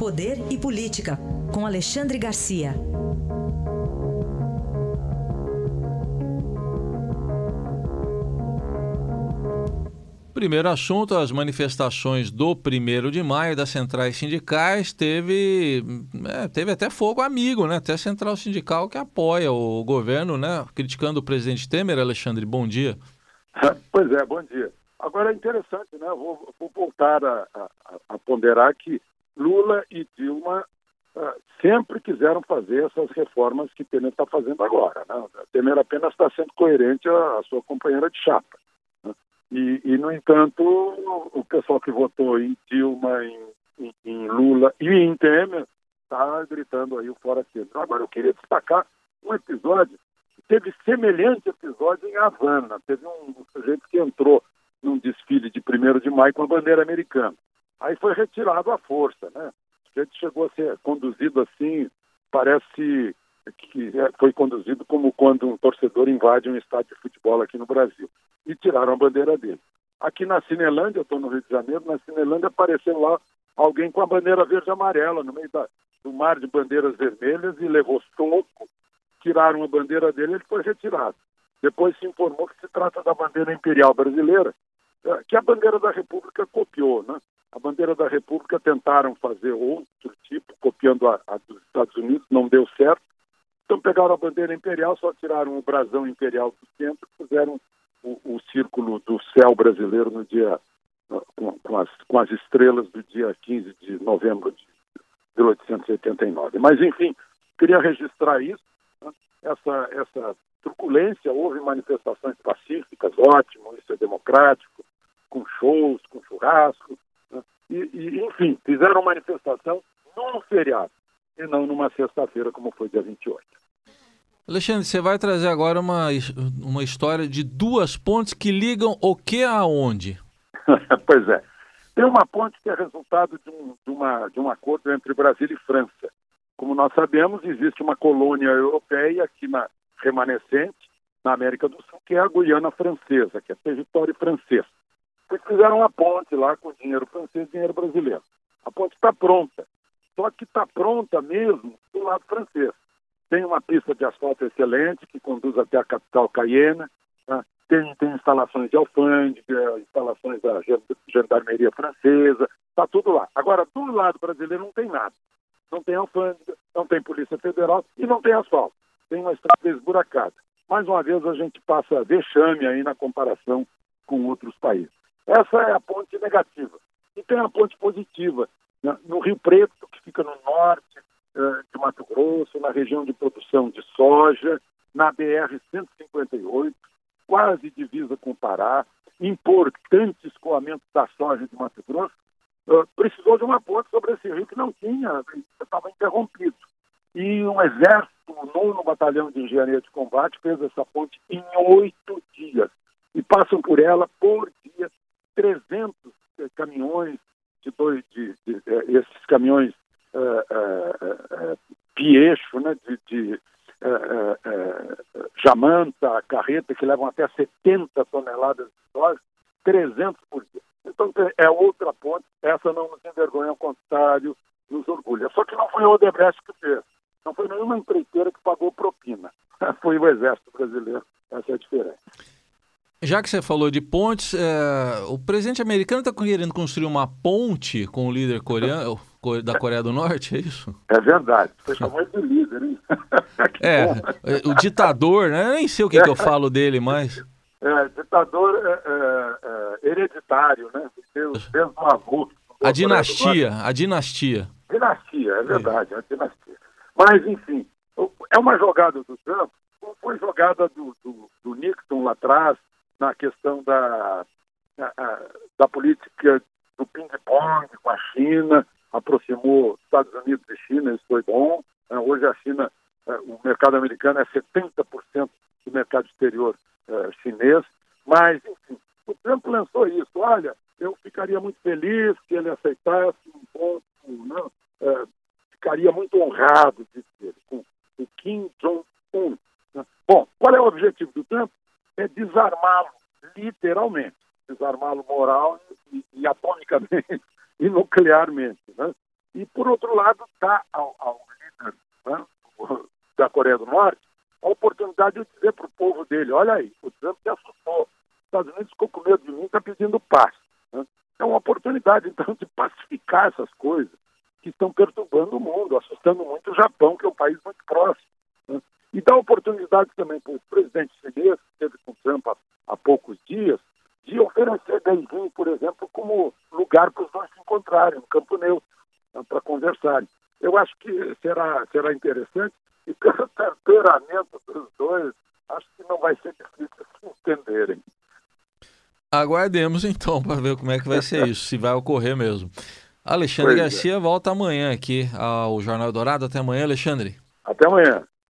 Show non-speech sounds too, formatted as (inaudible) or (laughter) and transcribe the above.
Poder e Política, com Alexandre Garcia. Primeiro assunto, as manifestações do 1 de maio das centrais sindicais teve, é, teve até fogo amigo, né? Até a central sindical que apoia o governo, né? Criticando o presidente Temer. Alexandre, bom dia. (laughs) Pois é, bom dia. Agora é interessante, né? Vou, vou voltar a, a, a, ponderar que Lula e Dilma uh, sempre quiseram fazer essas reformas que Temer está fazendo agora. Né? Temer apenas está sendo coerente à, sua companheira de chapa. Né? E, e, no entanto, o pessoal que votou em Dilma, em, em, em Lula e em Temer está gritando aí o fora Temer. Agora eu queria destacar um episódio teve semelhante episódio em Havana. Teve um sujeito que entrou num desfile de 1 de maio com a bandeira americana. Aí foi retirado à força, né? O gente chegou a ser conduzido assim, parece que é, foi conduzido como quando um torcedor invade um estádio de futebol aqui no Brasil. E tiraram a bandeira dele. Aqui na Cinelândia, eu estou no Rio de Janeiro, na Cinelândia apareceu lá alguém com a bandeira verde e amarela no meio da, do mar de bandeiras vermelhas e levou soco, tiraram a bandeira dele e ele foi retirado. Depois se informou que se trata da bandeira imperial brasileira, é, que a bandeira da República copiou, né? A bandeira da República tentaram fazer outro tipo, copiando a, a dos Estados Unidos, não deu certo. Então pegaram a bandeira imperial, só tiraram o brasão imperial do centro, fizeram o, o círculo do céu brasileiro no dia com, com, as, com as estrelas do dia 15 de novembro de 1889. Mas enfim, queria registrar isso, né? essa essa truculência, houve manifestações pacíficas, ótimo, isso é democrático, com shows, com churrasco? E, e, enfim, fizeram manifestação num feriado e não numa sexta-feira, como foi dia 28. Alexandre, você vai trazer agora uma, uma história de duas pontes que ligam o que aonde? (laughs) pois é. Tem uma ponte que é resultado de um, de, uma, de um acordo entre Brasil e França. Como nós sabemos, existe uma colônia europeia aqui na remanescente, na América do Sul, que é a Guiana Francesa, que é território francês. Eles fizeram uma ponte lá com dinheiro francês e dinheiro brasileiro. A ponte está pronta. Só que está pronta mesmo do lado francês. Tem uma pista de asfalto excelente que conduz até a capital Cayenne. Tá? Tem, tem instalações de alfândega, instalações da gendarmeria francesa. Está tudo lá. Agora, do lado brasileiro não tem nada. Não tem alfândega, não tem Polícia Federal e não tem asfalto. Tem uma estrada esburacada. Mais uma vez, a gente passa vexame aí na comparação com outros países. Essa é a ponte negativa. E tem a ponte positiva. Né? No Rio Preto, que fica no norte eh, de Mato Grosso, na região de produção de soja, na BR-158, quase divisa com o Pará, importante escoamento da soja de Mato Grosso, uh, precisou de uma ponte sobre esse rio que não tinha, estava interrompido. E um exército, o nono batalhão de engenharia de combate, fez essa ponte em oito dias. E passam por ela por 300 eh, caminhões de dois, de, de, de eh, esses caminhões uh, uh, uh, né, de, de jamanta, carreta, que levam até 70 toneladas de soja, 300 por dia. Então é outra ponte, essa não nos envergonha, ao contrário, nos orgulha. Só que não foi o Odebrecht que fez, não foi nenhuma empreiteira que pagou propina, (laughs) foi o Exército Brasileiro, essa é a diferença. Já que você falou de pontes, é, o presidente americano está querendo construir uma ponte com o líder coreano, (laughs) da Coreia do Norte, é isso? É verdade. Você chamou de líder, hein? (laughs) é, é, o ditador, né? Eu nem sei o que, é. que eu falo dele mais. (laughs) É, ditador é, é, é hereditário, né? Desde o avô. A dinastia, a dinastia. Dinastia, é verdade, a dinastia. Mas, enfim, é uma jogada do Trump, foi jogada do, do, do Nixon lá atrás, na questão da, da, da política do ping-pong com a China, aproximou Estados Unidos e China, isso foi bom. É, hoje a China, é, o mercado americano é 70% do mercado exterior é, chinês, mas, enfim, o Trump lançou isso. Olha, eu ficaria muito feliz que ele aceitasse um ponto, não, né, ficaria muito honrado, disse ele, com o Kim Jong-un. Né. Bom, qual é o objetivo do Trump? É desarmá-lo, literalmente, desarmá-lo moral e, e, atomicamente (laughs) e nuclearmente. Né? E, por outro lado, está ao, ao líder né, da Coreia do Norte a oportunidade de dizer para o povo dele: olha aí, o Trump se assustou. Os Estados Unidos ficou com medo de mim, está pedindo paz. Né? É uma oportunidade, então, de pacificar essas coisas que estão perturbando o mundo, assustando muito o Japão, que é um país muito próximo. Né? E dá oportunidade também para o presidente chinês, que esteve com o Trump há, há poucos dias, de oferecer Beijing, por exemplo, como lugar para os dois se encontrarem, no Campo Neutro, né, para conversarem. Eu acho que será, será interessante e pelo (laughs) temperamento dos dois, acho que não vai ser difícil se entenderem. Aguardemos então para ver como é que vai ser isso, se vai ocorrer mesmo. Alexandre pois é. Garcia é. volta amanhã aqui ao Jornal Dourado. Até amanhã, Alexandre. Até amanhã.